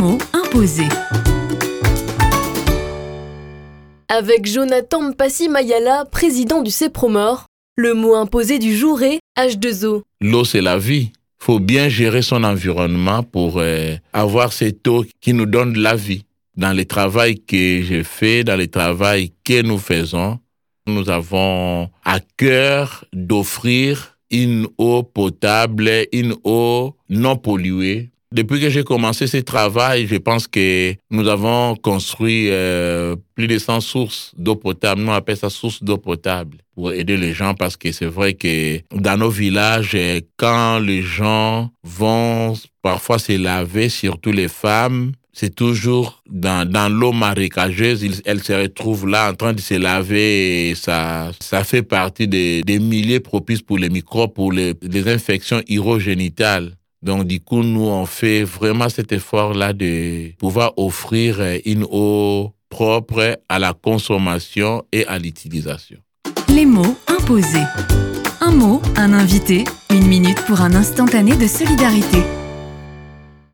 mots imposés. Avec Jonathan Mpassi Mayala, président du CEPROMOR, le mot imposé du jour est H2O. L'eau, c'est la vie. faut bien gérer son environnement pour euh, avoir cette eau qui nous donne la vie. Dans le travail que j'ai fait, dans le travail que nous faisons, nous avons à cœur d'offrir une eau potable, une eau non polluée. Depuis que j'ai commencé ce travail, je pense que nous avons construit euh, plus de 100 sources d'eau potable. Nous on appelle ça source d'eau potable pour aider les gens parce que c'est vrai que dans nos villages, quand les gens vont parfois se laver, surtout les femmes, c'est toujours dans, dans l'eau marécageuse, elle se retrouve là en train de se laver et ça, ça fait partie des, des milieux propices pour les microbes, pour les, les infections urogénitales. Donc, du coup, nous, on fait vraiment cet effort-là de pouvoir offrir une eau propre à la consommation et à l'utilisation. Les mots imposés. Un mot, un invité, une minute pour un instantané de solidarité.